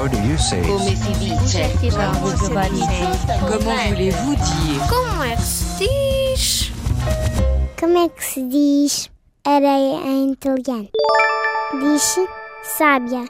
How do you say? Come si dice? Como voulez-vous dire Como é que se diz? Como é que se diz areia em italiano? Diz sábia.